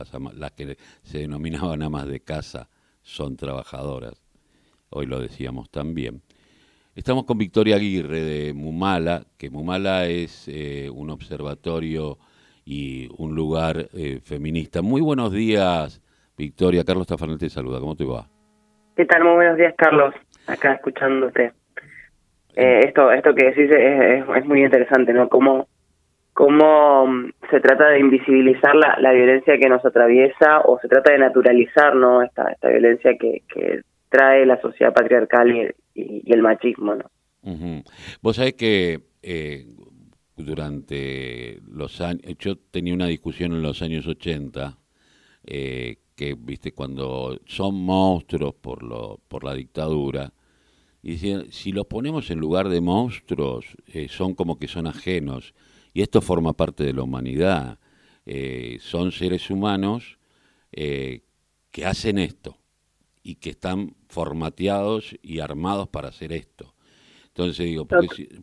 las, las que se denominaban amas de casa son trabajadoras. Hoy lo decíamos también. Estamos con Victoria Aguirre de Mumala, que Mumala es eh, un observatorio y un lugar eh, feminista. Muy buenos días, Victoria. Carlos Tafanel te saluda. ¿Cómo te va? ¿Qué tal? Muy buenos días, Carlos. Acá escuchándote. Eh, esto, esto que decís es, es, muy interesante, ¿no? Cómo, cómo mm, se trata de invisibilizar la, la, violencia que nos atraviesa o se trata de naturalizar, ¿no? Esta, esta violencia que, que trae la sociedad patriarcal y, el machismo, ¿no? Vos sabés que eh, durante los años, yo tenía una discusión en los años 80, eh, que, viste, cuando son monstruos por, lo, por la dictadura, y si los ponemos en lugar de monstruos, eh, son como que son ajenos. Y esto forma parte de la humanidad. Eh, son seres humanos eh, que hacen esto y que están formateados y armados para hacer esto. Entonces digo,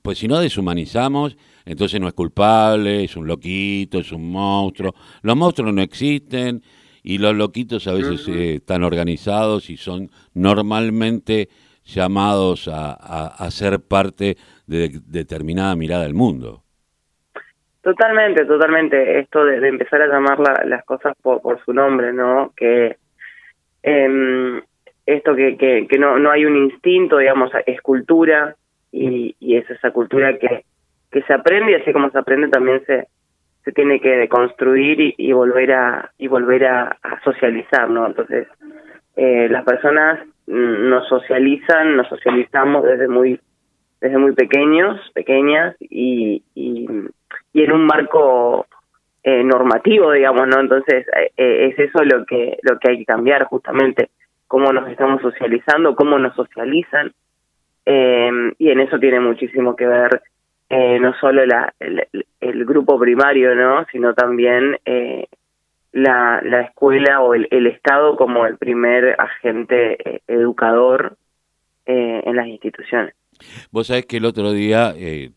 pues si no deshumanizamos, entonces no es culpable, es un loquito, es un monstruo. Los monstruos no existen y los loquitos a veces están organizados y son normalmente llamados a, ser parte de, determinada mirada del mundo. Totalmente, totalmente. Esto de, empezar a llamar las cosas por, su nombre, ¿no? Que eh, esto que, que, no, no hay un instinto, digamos, es cultura y, es esa cultura que, que se aprende y así como se aprende también se, se tiene que deconstruir y, volver a y volver a, a socializar, ¿no? Entonces, eh, las personas nos socializan, nos socializamos desde muy desde muy pequeños, pequeñas y, y, en un marco eh, normativo, digamos, ¿no? Entonces eh, eh, es eso lo que lo que hay que cambiar justamente, cómo nos estamos socializando, cómo nos socializan eh, y en eso tiene muchísimo que ver eh, no solo la, el, el, grupo primario, ¿no? Sino también la, la escuela o el, el Estado como el primer agente educador en las instituciones. Vos sabés que el otro día eh,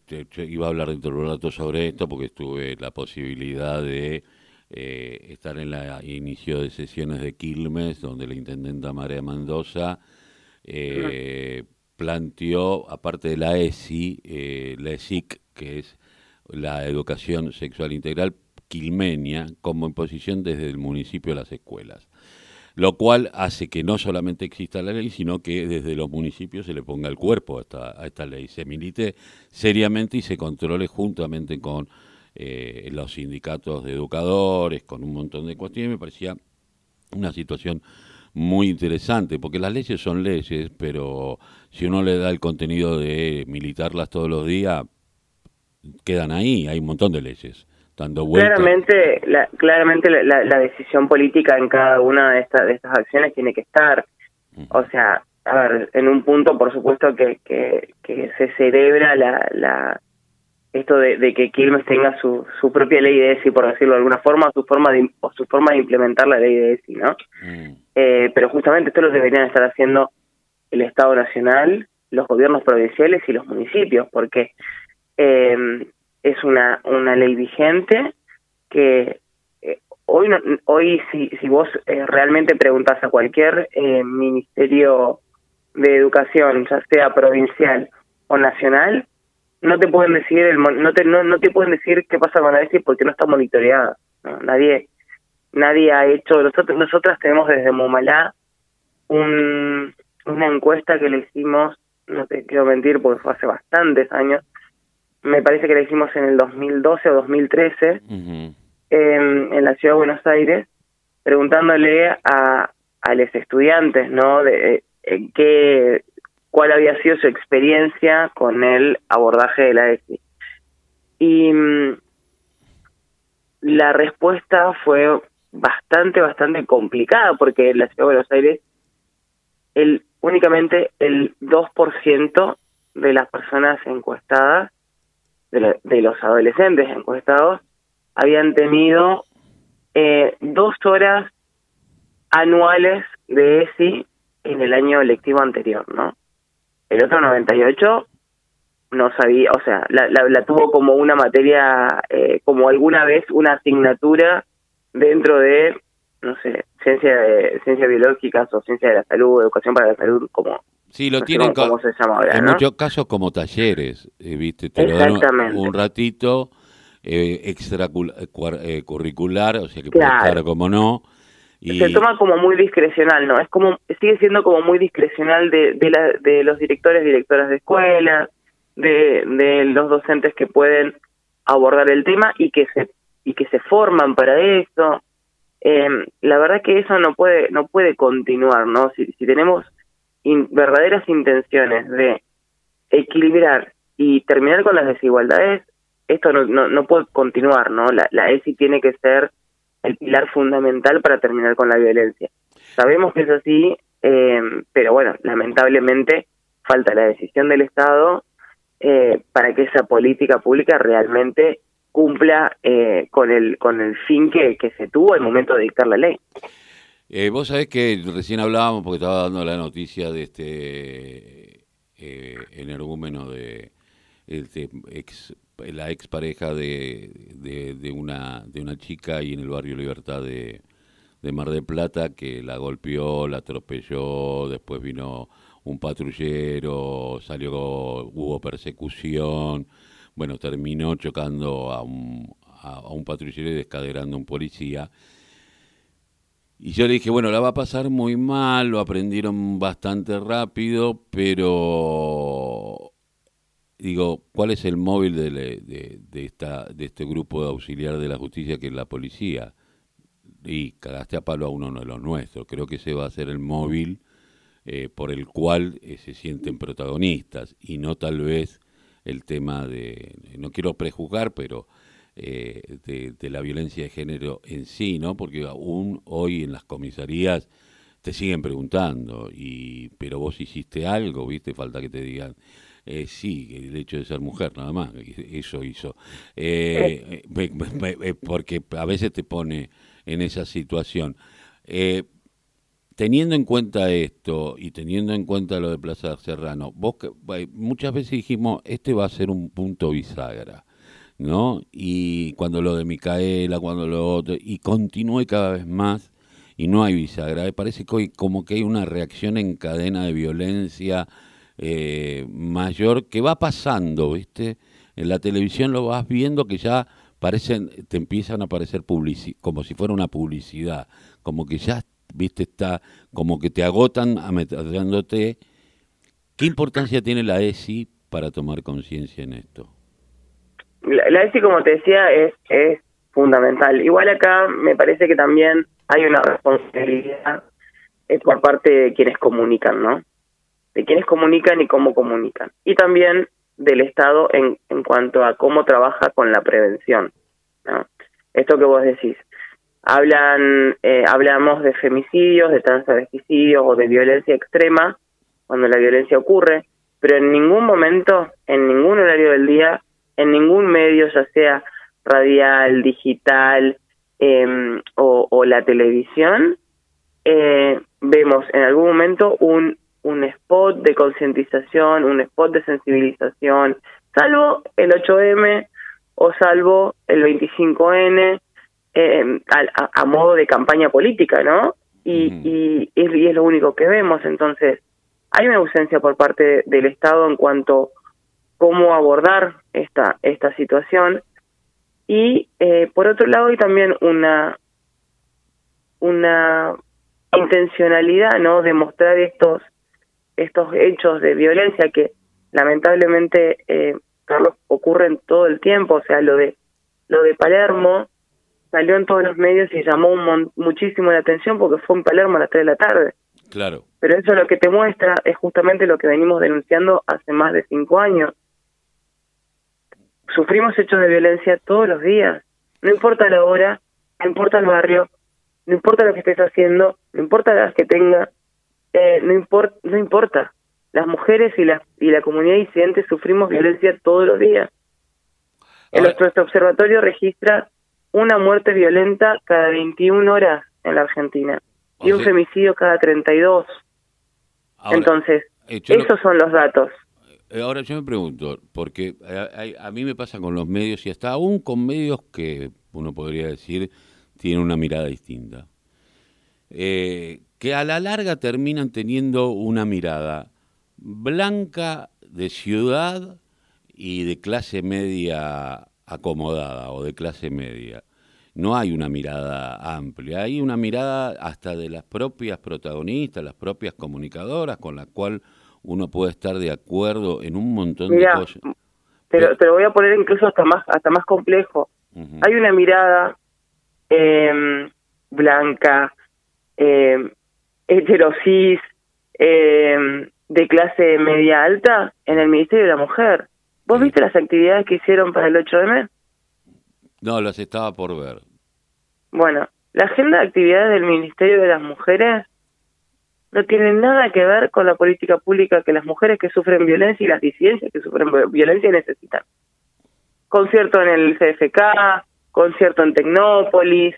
iba a hablar dentro de un rato sobre esto porque tuve la posibilidad de eh, estar en el inicio de sesiones de Quilmes, donde la intendenta María Mendoza eh, planteó, aparte de la ESI, eh, la ESIC, que es la educación sexual integral, quilmenia como imposición desde el municipio a las escuelas. Lo cual hace que no solamente exista la ley, sino que desde los municipios se le ponga el cuerpo a esta, a esta ley, se milite seriamente y se controle juntamente con eh, los sindicatos de educadores, con un montón de cuestiones. Me parecía una situación muy interesante, porque las leyes son leyes, pero si uno le da el contenido de militarlas todos los días, quedan ahí, hay un montón de leyes. Claramente, la, claramente la, decisión política en cada una de, estas de estas acciones tiene que estar. O sea, a ver, en un punto, por supuesto, que, que, que se celebra la, la esto de, que Quilmes tenga su, su propia ley de ESI, por decirlo de alguna forma, su forma de, o su forma de implementar la ley de ESI, ¿no? Mm. Eh, pero justamente esto lo deberían estar haciendo el Estado Nacional, los gobiernos provinciales y los municipios, porque eh, es una, una ley vigente que eh, hoy hoy si, si vos eh, realmente preguntas a cualquier eh, ministerio de educación, ya sea provincial o nacional, no te pueden decir el, no te no, no te pueden decir qué pasa con la ESI porque no está monitoreada. Nadie nadie ha hecho nosotros nosotras tenemos desde Momalá un, una encuesta que le hicimos, no te quiero mentir porque fue hace bastantes años, me parece que la hicimos en el 2012 o 2013 en, la ciudad de Buenos Aires, preguntándole a, a los estudiantes, ¿no? De, eh, qué, cuál había sido su experiencia con el abordaje de la ESI. Y mm, la respuesta fue bastante, bastante complicada, porque en la ciudad de Buenos Aires el únicamente el 2% de las personas encuestadas de, los adolescentes encuestados habían tenido eh, dos horas anuales de ESI en el año lectivo anterior, ¿no? El otro 98 no sabía, o sea, la, la, tuvo como una materia, eh, como alguna vez una asignatura dentro de ciencia de ciencias biológicas o ciencia de la salud, educación para la salud, como Sí, lo tienen ¿cómo se llama ahora, en ¿no? muchos casos como talleres, eh, ¿viste? Te lo dan Exactamente. un ratito eh, extracurricular, o sea que Claro. puede estar como no. Y, se toma como muy discrecional, ¿no? Es como sigue siendo como muy discrecional de de, la, de los directores, directoras de escuelas, de, de los docentes que pueden abordar el tema y que se y que se forman para eso. Eh, la verdad que eso no puede no puede continuar, ¿no? Si, si tenemos in- verdaderas intenciones de equilibrar y terminar con las desigualdades, esto no, no, no puede continuar, ¿no? La, la ESI tiene que ser el pilar fundamental para terminar con la violencia. Sabemos que es así, eh, pero bueno, lamentablemente falta la decisión del Estado eh, para que esa política pública realmente cumpla eh, con el con el fin que, que se tuvo al momento de dictar la ley. Eh, vos sabés que recién hablábamos, porque estaba dando la noticia de este eh, energúmeno de este ex, la expareja de, de, una de una chica ahí en el barrio Libertad de, Mar del Plata que la golpeó, la atropelló, después vino un patrullero, salió, hubo persecución, bueno, terminó chocando a un, a, a un patrullero y descaderando a un policía. Y yo le dije, bueno, la va a pasar muy mal, lo aprendieron bastante rápido, pero digo, ¿cuál es el móvil de, de, de esta, de este grupo auxiliar de la justicia que es la policía? Y cagaste a palo a uno de los nuestros. Creo que ese va a ser el móvil eh, por el cual eh, se sienten protagonistas y no tal vez el tema de, no quiero prejuzgar, pero eh, de, la violencia de género en sí, ¿no? Porque aún hoy en las comisarías te siguen preguntando, y pero vos hiciste algo, ¿viste? Falta que te digan, eh, sí, el hecho de ser mujer, nada más, eso hizo. Eh, me- porque a veces te pone en esa situación. Eh, teniendo en cuenta esto y teniendo en cuenta lo de Plaza Serrano, vos que- eh, muchas veces dijimos, este va a ser un punto bisagra, ¿no? Y cuando lo de Micaela, cuando lo otro, y continúe cada vez más y no hay bisagra, me parece que hoy como que hay una reacción en cadena de violencia eh, mayor que va pasando, ¿viste? En la televisión lo vas viendo que ya parecen, te empiezan a aparecer publici como si fuera una publicidad, como que ya, viste, está, como que te agotan ametrallándote. ¿Qué importancia tiene la ESI para tomar conciencia en esto? La, la ESI, como te decía, es, es fundamental. Igual acá me parece que también hay una responsabilidad eh, por parte de quienes comunican, ¿no? De quienes comunican y cómo comunican. Y también del Estado en, en cuanto a cómo trabaja con la prevención, ¿no? Esto que vos decís. Hablan, eh, hablamos de femicidios, de transvesticidios o de violencia extrema cuando la violencia ocurre, pero en ningún momento, en ningún horario del día, en ningún medio, ya sea radial, digital eh, o, o, la televisión, eh, vemos en algún momento un, un spot de concientización, un spot de sensibilización, salvo el 8M o salvo el 25N, eh, a, a, modo de campaña política, ¿no? Y, mm. y, es, y es lo único que vemos, entonces hay una ausencia por parte del Estado en cuanto cómo abordar esta esta situación y eh, por otro lado hay también una una intencionalidad no de mostrar estos estos hechos de violencia que lamentablemente eh, Carlos ocurren todo el tiempo o sea lo de lo de Palermo salió en todos los medios y llamó un muchísimo la atención porque fue en Palermo a las 3 de la tarde Claro. Pero eso lo que te muestra es justamente lo que venimos denunciando hace más de cinco años. Sufrimos hechos de violencia todos los días. No importa la hora, no importa el barrio, no importa lo que estés haciendo, no importa la edad que tengas, eh, no, import, no importa. Las mujeres y la, y la comunidad disidente sufrimos violencia todos los días. El, nuestro observatorio registra una muerte violenta cada 21 horas en la Argentina y un femicidio cada 32. Ahora, Entonces, eh, esos lo, son los datos. Ahora yo me pregunto, porque a, a, a, mí me pasa con los medios y hasta aún con medios que uno podría decir tienen una mirada distinta. eh, que a la larga terminan teniendo una mirada blanca de ciudad y de clase media acomodada o de clase media. No hay una mirada amplia, hay una mirada hasta de las propias protagonistas, las propias comunicadoras, con la cual uno puede estar de acuerdo en un montón de cosas. Pero te lo voy a poner incluso hasta más hasta más complejo. Hay una mirada eh, blanca, eh, heterosis, eh, de clase media alta en el Ministerio de la Mujer. ¿Vos viste las actividades que hicieron para el 8 de mes? No, las estaba por ver. Bueno, la agenda de actividades del Ministerio de las Mujeres no tiene nada que ver con la política pública que las mujeres que sufren violencia y las disidencias que sufren violencia necesitan. Concierto en el CFK, concierto en Tecnópolis,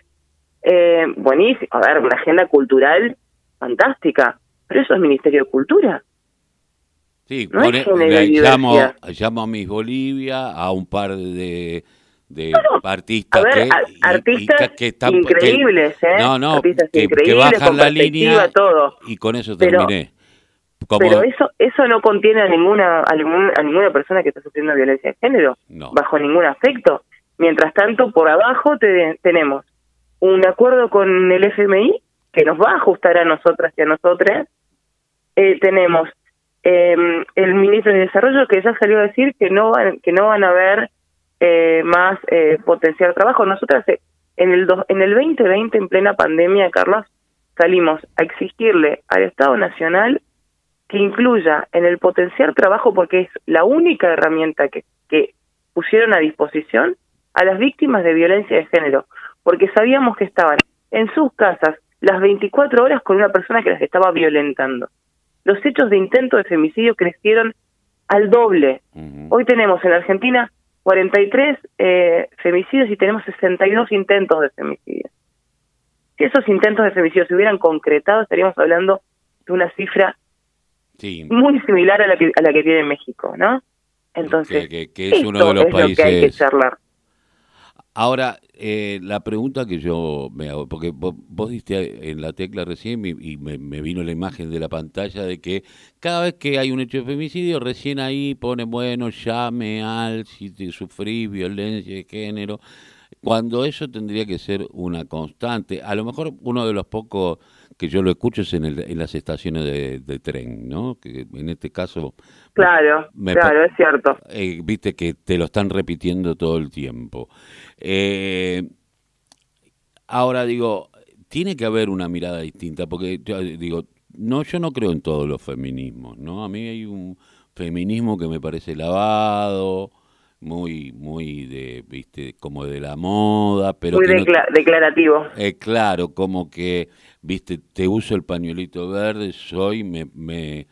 eh, buenísimo, a ver, una agenda cultural fantástica, pero eso es Ministerio de Cultura. Sí, llamo, llamo a Miss Bolivia, a un par de, de artistas, que, artistas increíbles, ¿eh? No, no, que, bajan la línea todo. y con eso terminé. Pero eso eso no contiene a ninguna a, a ninguna persona que está sufriendo violencia de género, bajo ningún aspecto. Mientras tanto, por abajo tenemos un acuerdo con el FMI que nos va a ajustar a nosotras y a nosotras. Eh, tenemos eh, el ministro de Desarrollo que ya salió a decir que no van, que no van a haber eh, más eh, potencial trabajo. Nosotras eh, en el en el 2020 en plena pandemia, Carlos, salimos a exigirle al Estado Nacional que incluya en el potencial trabajo porque es la única herramienta que, que pusieron a disposición a las víctimas de violencia de género, porque sabíamos que estaban en sus casas las 24 horas con una persona que las estaba violentando los hechos de intento de femicidio crecieron al doble. Hoy tenemos en Argentina 43 eh, femicidios y tenemos 62 intentos de femicidio. Si esos intentos de femicidio se hubieran concretado, estaríamos hablando de una cifra muy similar a la que a la que tiene México, ¿no? Entonces, que, es uno de los países que hay que charlar. Ahora, eh, la pregunta que yo me hago, porque vos, diste en la tecla recién y, me, vino la imagen de la pantalla de que cada vez que hay un hecho de femicidio, recién ahí pone, bueno, llame al si te sufrís violencia de género, cuando eso tendría que ser una constante. A lo mejor uno de los pocos que yo lo escucho es en, el, en las estaciones de, tren, ¿no? Que en este caso... Claro, claro, es cierto. Eh, viste que te lo están repitiendo todo el tiempo. Eh, ahora digo, tiene que haber una mirada distinta, porque yo digo, no, yo no creo en todos los feminismos, ¿no? A mí hay un feminismo que me parece lavado, muy, muy de, viste, como de la moda, pero... Muy declarativo. Eh, claro, como que, viste, te uso el pañuelito verde, soy, me, me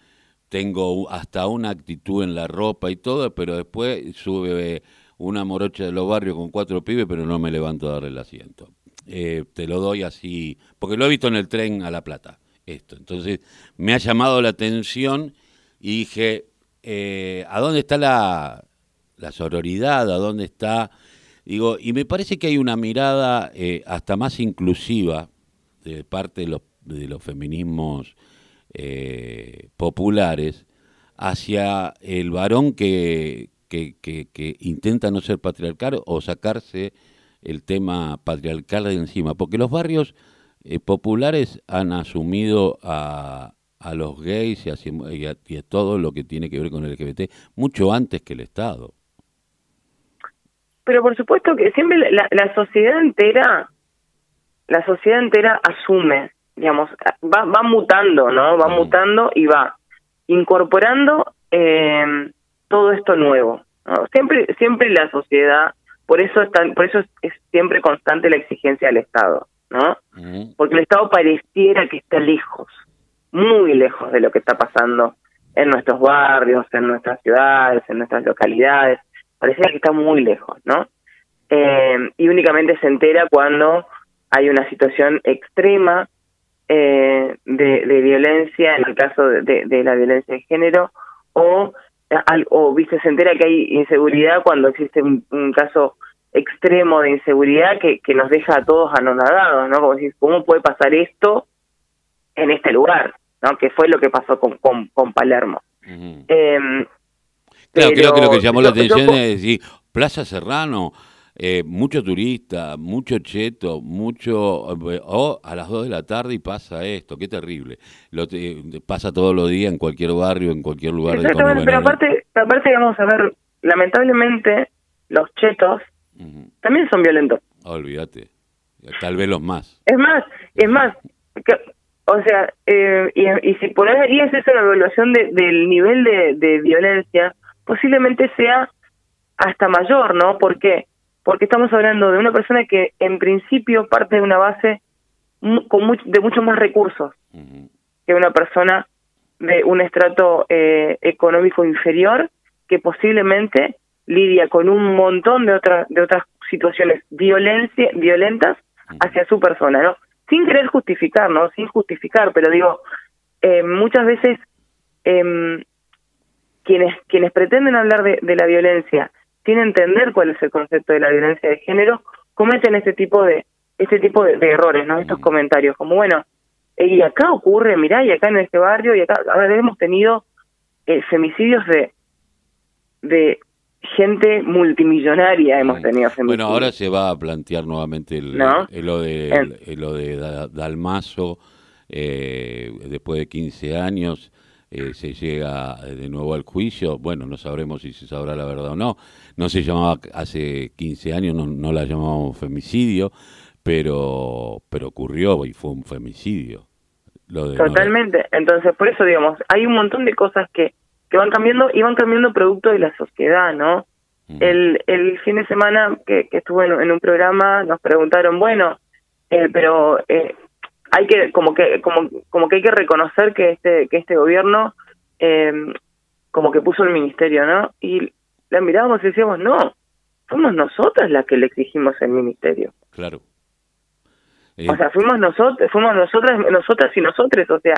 tengo hasta una actitud en la ropa y todo, pero después sube una morocha de los barrios con cuatro pibes, pero no me levanto a darle el asiento. Eh, te lo doy así, porque lo he visto en el tren a La Plata, esto. Entonces, me ha llamado la atención y dije, eh, ¿a dónde está la, la sororidad, a dónde está, digo, y me parece que hay una mirada eh, hasta más inclusiva de parte de los, de los feminismos eh, populares hacia el varón que, que, que, intenta no ser patriarcal o sacarse el tema patriarcal de encima, porque los barrios eh, populares han asumido a, a los gays y a, y a, todo lo que tiene que ver con el LGBT mucho antes que el Estado. Pero por supuesto que siempre la, la sociedad entera, la sociedad entera asume, digamos, va, va mutando, ¿no? Va mutando y va incorporando eh, todo esto nuevo. Siempre, siempre la sociedad, por eso están, por eso es, siempre constante la exigencia del Estado, ¿no? Porque el Estado pareciera que está lejos, muy lejos de lo que está pasando en nuestros barrios, en nuestras ciudades, en nuestras localidades parece que está muy lejos, ¿no? Eh, y únicamente se entera cuando hay una situación extrema eh, de, violencia, en el caso de, la violencia de género, o, o viste, se entera que hay inseguridad cuando existe un, caso extremo de inseguridad que, que nos deja a todos anonadados, ¿no? Como decir, ¿cómo puede pasar esto en este lugar, ¿no? Que fue lo que pasó con, con, Palermo. Em, claro, creo que lo que llamó la atención es decir, Plaza Serrano, eh, mucho turista, mucho cheto, mucho... Eh, oh, a las 2 de la tarde y pasa esto, qué terrible. Lo pasa todos los días en cualquier barrio, en cualquier lugar. Exactamente, pero aparte, aparte vamos a ver, lamentablemente los chetos también son violentos. olvídate, tal vez los más. Es más, es más, o sea, eh, y, y, si por ahí es esa la evaluación de, del nivel de, de violencia, posiblemente sea hasta mayor, ¿no? ¿Por qué? Porque estamos hablando de una persona que en principio parte de una base con de muchos más recursos que una persona de un estrato eh, económico inferior que posiblemente lidia con un montón de otras de otras situaciones violencia violentas hacia su persona no sin querer justificar no sin justificar pero digo eh, muchas veces eh, quienes quienes pretenden hablar de, de la violencia sin entender cuál es el concepto de la violencia de género, cometen este tipo de este tipo de, errores, ¿no? Estos comentarios, como bueno, eh, y acá ocurre, mirá, y acá en este barrio, y acá ahora hemos tenido eh, femicidios de de gente multimillonaria hemos tenido femicidios. Bueno, ahora se va a plantear nuevamente el, lo de lo de Dalmazo eh, después de 15 años eh, se llega de nuevo al juicio, bueno, no sabremos si se sabrá la verdad o no. No se llamaba hace 15 años, no, no la llamábamos femicidio, pero, pero ocurrió y fue un femicidio. Totalmente. Entonces, por eso, digamos, hay un montón de cosas que, que van cambiando y van cambiando producto de la sociedad, ¿no? El, el fin de semana que, que estuve en, un programa nos preguntaron, bueno, eh, pero eh, hay que como que como como que hay que reconocer que este que este gobierno eh, como que puso el ministerio no y la mirábamos y decíamos no fuimos nosotras las que le exigimos el ministerio. Claro. O sea fuimos nosotros fuimos nosotras nosotras y nosotros o sea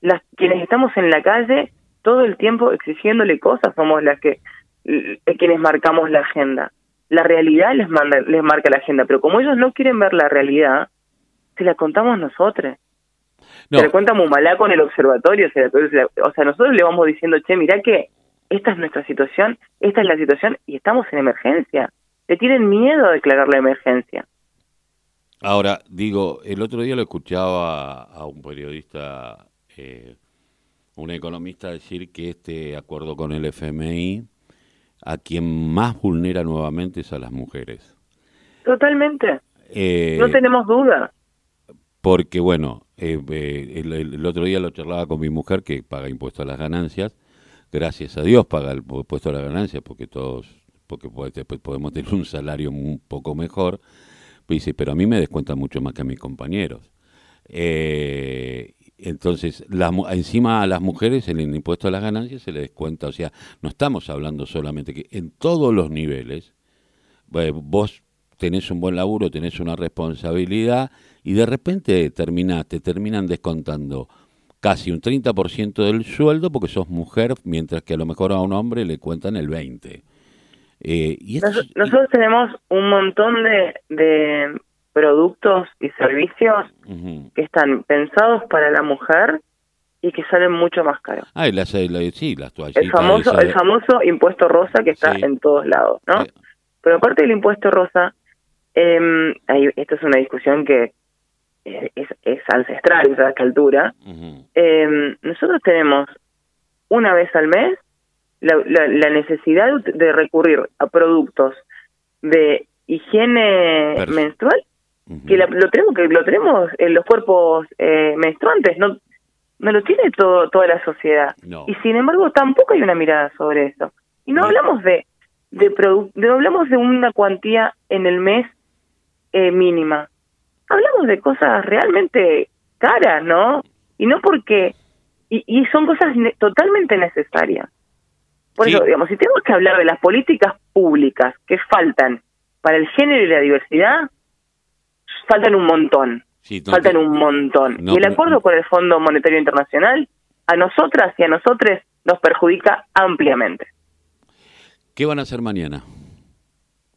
las quienes estamos en la calle todo el tiempo exigiéndole cosas somos las que quienes marcamos la agenda. La realidad les manda les marca la agenda pero como ellos no quieren ver la realidad se la contamos nosotros. Se la cuenta Mumalá con el observatorio, o sea, nosotros le vamos diciendo, che, mirá que esta es nuestra situación, esta es la situación y estamos en emergencia. Le tienen miedo a declarar la emergencia. Ahora, digo, el otro día lo escuchaba a un periodista, eh, un economista decir que este acuerdo con el FMI a quien más vulnera nuevamente es a las mujeres. Totalmente. Eh, no tenemos duda porque bueno, eh, eh, el, otro día lo charlaba con mi mujer que paga impuesto a las ganancias, gracias a Dios paga el impuesto a las ganancias porque todos, porque podemos tener un salario un poco mejor, pero dice, pero a mí me descuentan mucho más que a mis compañeros. Eh, entonces, encima a las mujeres el impuesto a las ganancias se le descuenta, o sea, no estamos hablando solamente que en todos los niveles, vos tenés un buen laburo, tenés una responsabilidad, y de repente terminaste, terminan descontando casi un 30% del sueldo porque sos mujer, mientras que a lo mejor a un hombre le cuentan el 20%. Eh, y Nosotros tenemos un montón de, de productos y servicios que están pensados para la mujer y que salen mucho más caros. Ah, y las, sí, las El famoso, el famoso impuesto rosa que está en todos lados, ¿no? Pero aparte del impuesto rosa, eh, esto es una discusión que es, es ancestral a esta altura, eh, nosotros tenemos una vez al mes la, la, necesidad de recurrir a productos de higiene menstrual que lo tenemos que lo tenemos en los cuerpos eh, menstruantes no no lo tiene todo toda la sociedad. Y sin embargo tampoco hay una mirada sobre eso. Y no hablamos de de, no hablamos de una cuantía en el mes eh, mínima hablamos de cosas realmente caras, ¿no? Y no porque... Y, y son cosas totalmente necesarias. Por eso, digamos, si tenemos que hablar de las políticas públicas que faltan para el género y la diversidad, faltan un montón. faltan un montón. y el acuerdo con el Fondo Monetario Internacional, a nosotras y a nosotros nos perjudica ampliamente. ¿Qué van a hacer mañana?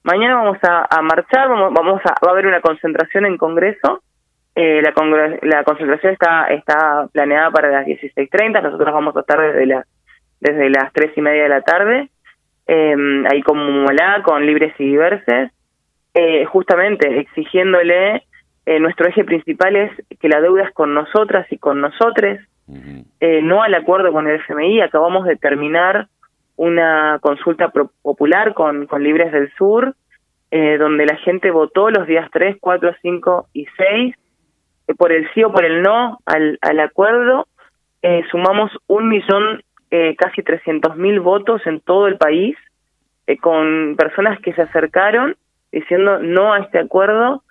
Mañana vamos a, marchar, vamos, vamos a, va a haber una concentración en Congreso. Eh, la, la concentración está, está planeada para las 16.30, nosotros vamos a estar desde, la, desde las 3 y media de la tarde, eh, ahí con Mumolá, con Libres y Diverses, eh, justamente exigiéndole, eh, nuestro eje principal es que la deuda es con nosotras y con nosotres, eh, no al acuerdo con el FMI, acabamos de terminar una consulta popular con, con Libres del Sur, eh, donde la gente votó los días 3, 4, 5 y 6 eh, por el sí o por el no al, al acuerdo. Eh, sumamos un millón, eh, casi 300 mil votos en todo el país, con personas que se acercaron diciendo no a este acuerdo,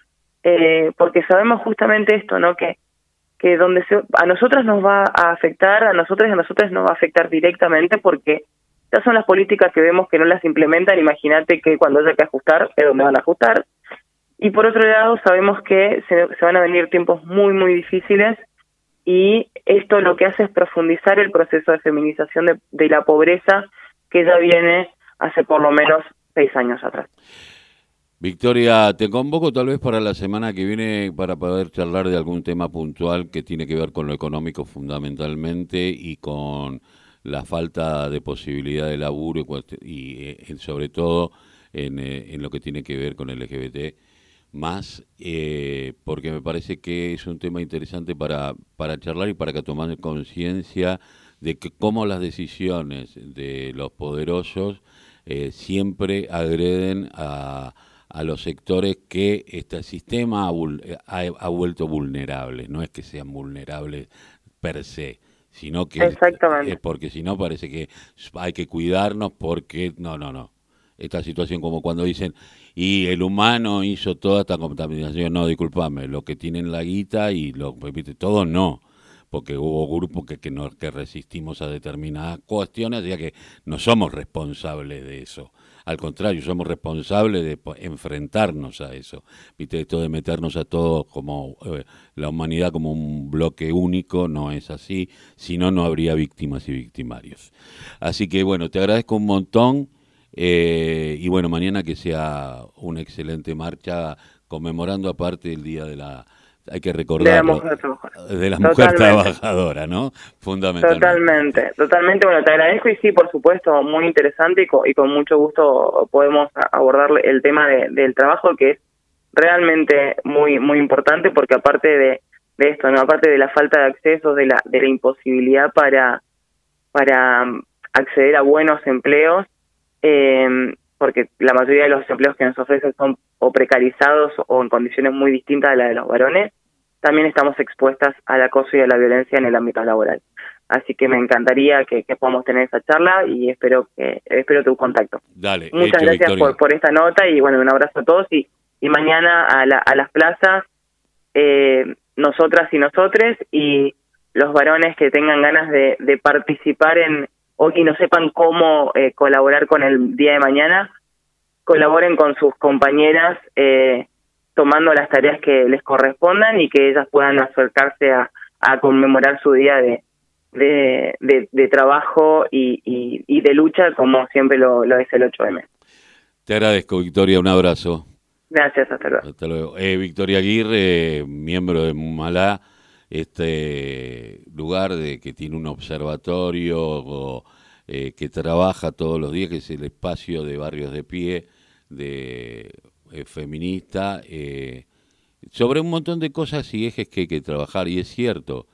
porque sabemos justamente esto, ¿no? Que que donde se, a nosotras nos va a afectar, a nosotros y a nosotros nos va a afectar directamente porque estas son las políticas que vemos que no las implementan, imagínate que cuando haya que ajustar es donde van a ajustar. Y por otro lado, sabemos que se, van a venir tiempos muy, muy difíciles y esto lo que hace es profundizar el proceso de feminización de, de la pobreza que ya viene hace por lo menos seis años atrás. Victoria, te convoco tal vez para la semana que viene para poder charlar de algún tema puntual que tiene que ver con lo económico fundamentalmente y con la falta de posibilidad de laburo y, y eh, sobre todo en, eh, en, lo que tiene que ver con el LGBT más, eh, porque me parece que es un tema interesante para, para charlar y para que tomar conciencia de que cómo las decisiones de los poderosos eh, siempre agreden a a los sectores que este sistema ha, ha, ha, vuelto vulnerables. No es que sean vulnerables per se, sino que es porque si no parece que hay que cuidarnos porque no, no, no. Esta situación como cuando dicen y el humano hizo toda esta contaminación, no, discúlpame, lo que tienen la guita y lo todo no porque hubo grupos que, que, no, que resistimos a determinadas cuestiones, ya que no somos responsables de eso. Al contrario, somos responsables de enfrentarnos a eso. Viste, esto de meternos a todos como eh, la humanidad como un bloque único, no es así, si no, no habría víctimas y victimarios. Así que bueno, te agradezco un montón. Eh, y bueno, mañana que sea una excelente marcha conmemorando aparte el Día de la hay que recordar de la mujer trabajadora, de la mujer trabajadora ¿no? Fundamentalmente. Totalmente, totalmente. Bueno, te agradezco y sí, por supuesto, muy interesante y con, y con mucho gusto podemos abordar el tema de, del trabajo que es realmente muy muy importante porque aparte de, de esto, no aparte de la falta de acceso, de la de la imposibilidad para para acceder a buenos empleos, eh, porque la mayoría de los empleos que nos ofrecen son o precarizados o en condiciones muy distintas de las de los varones, también estamos expuestas al acoso y a la violencia en el ámbito laboral. Así que me encantaría que, que podamos tener esa charla y espero que espero tu contacto. Dale, Muchas hecho, gracias por, por esta nota y bueno, un abrazo a todos y, y mañana a, la, a las plazas, eh, nosotras y nosotres y los varones que tengan ganas de, de participar en, o y no sepan cómo eh, colaborar con el día de mañana, colaboren con sus compañeras eh, tomando las tareas que les correspondan y que ellas puedan acercarse a, a conmemorar su día de, de, de, de trabajo y, y, y, de lucha como siempre lo, lo es el 8M. Te agradezco, Victoria, un abrazo. Gracias, hasta luego. Hasta luego. Eh, Victoria Aguirre, miembro de Mumalá, este lugar de que tiene un observatorio o, eh, que trabaja todos los días, que es el espacio de Barrios de Pie, de eh, feminista, eh, sobre un montón de cosas y ejes que hay que trabajar, y es cierto,